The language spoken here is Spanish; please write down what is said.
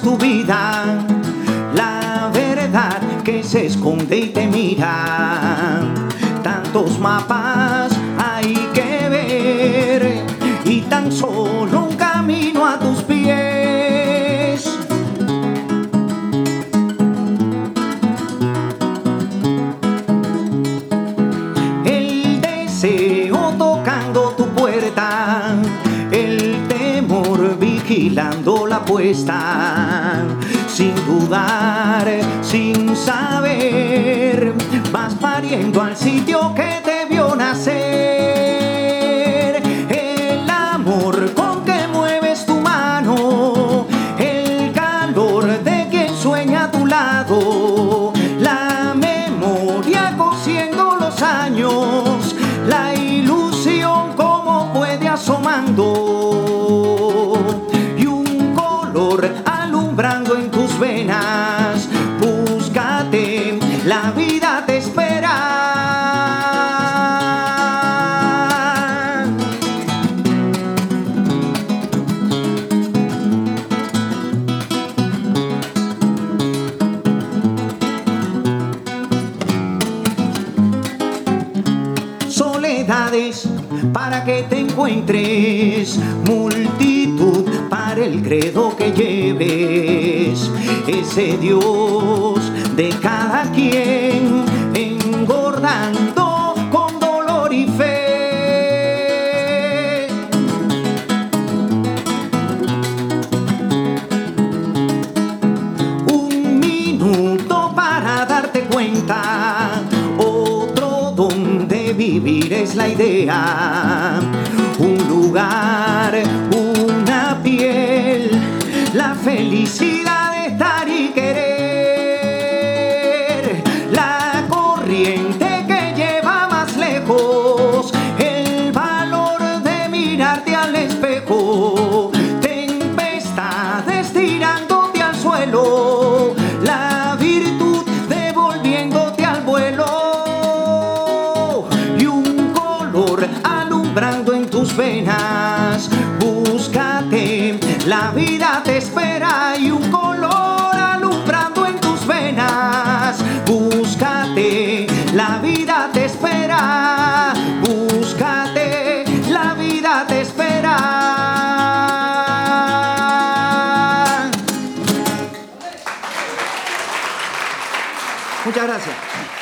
tu vida, la verdad que se esconde y te mira. Tantos mapas hay que ver y tan solo un camino a tus pies. El deseo tocando tu vigilando la puesta, sin dudar, sin saber, vas pariendo al sitio que te vio nacer. El amor con que mueves tu mano, el calor de quien sueña a tu lado, la memoria cosiendo los años, la ilusión como puede asomando para que te encuentres, multitud para el credo que lleves, ese Dios de cada quien engordando con dolor y fe. Un minuto para darte cuenta, vivir es la idea. Alumbrando en tus venas. Búscate, la vida te espera y un color alumbrando en tus venas. Búscate, la vida te espera. Búscate, la vida te espera. Muchas gracias.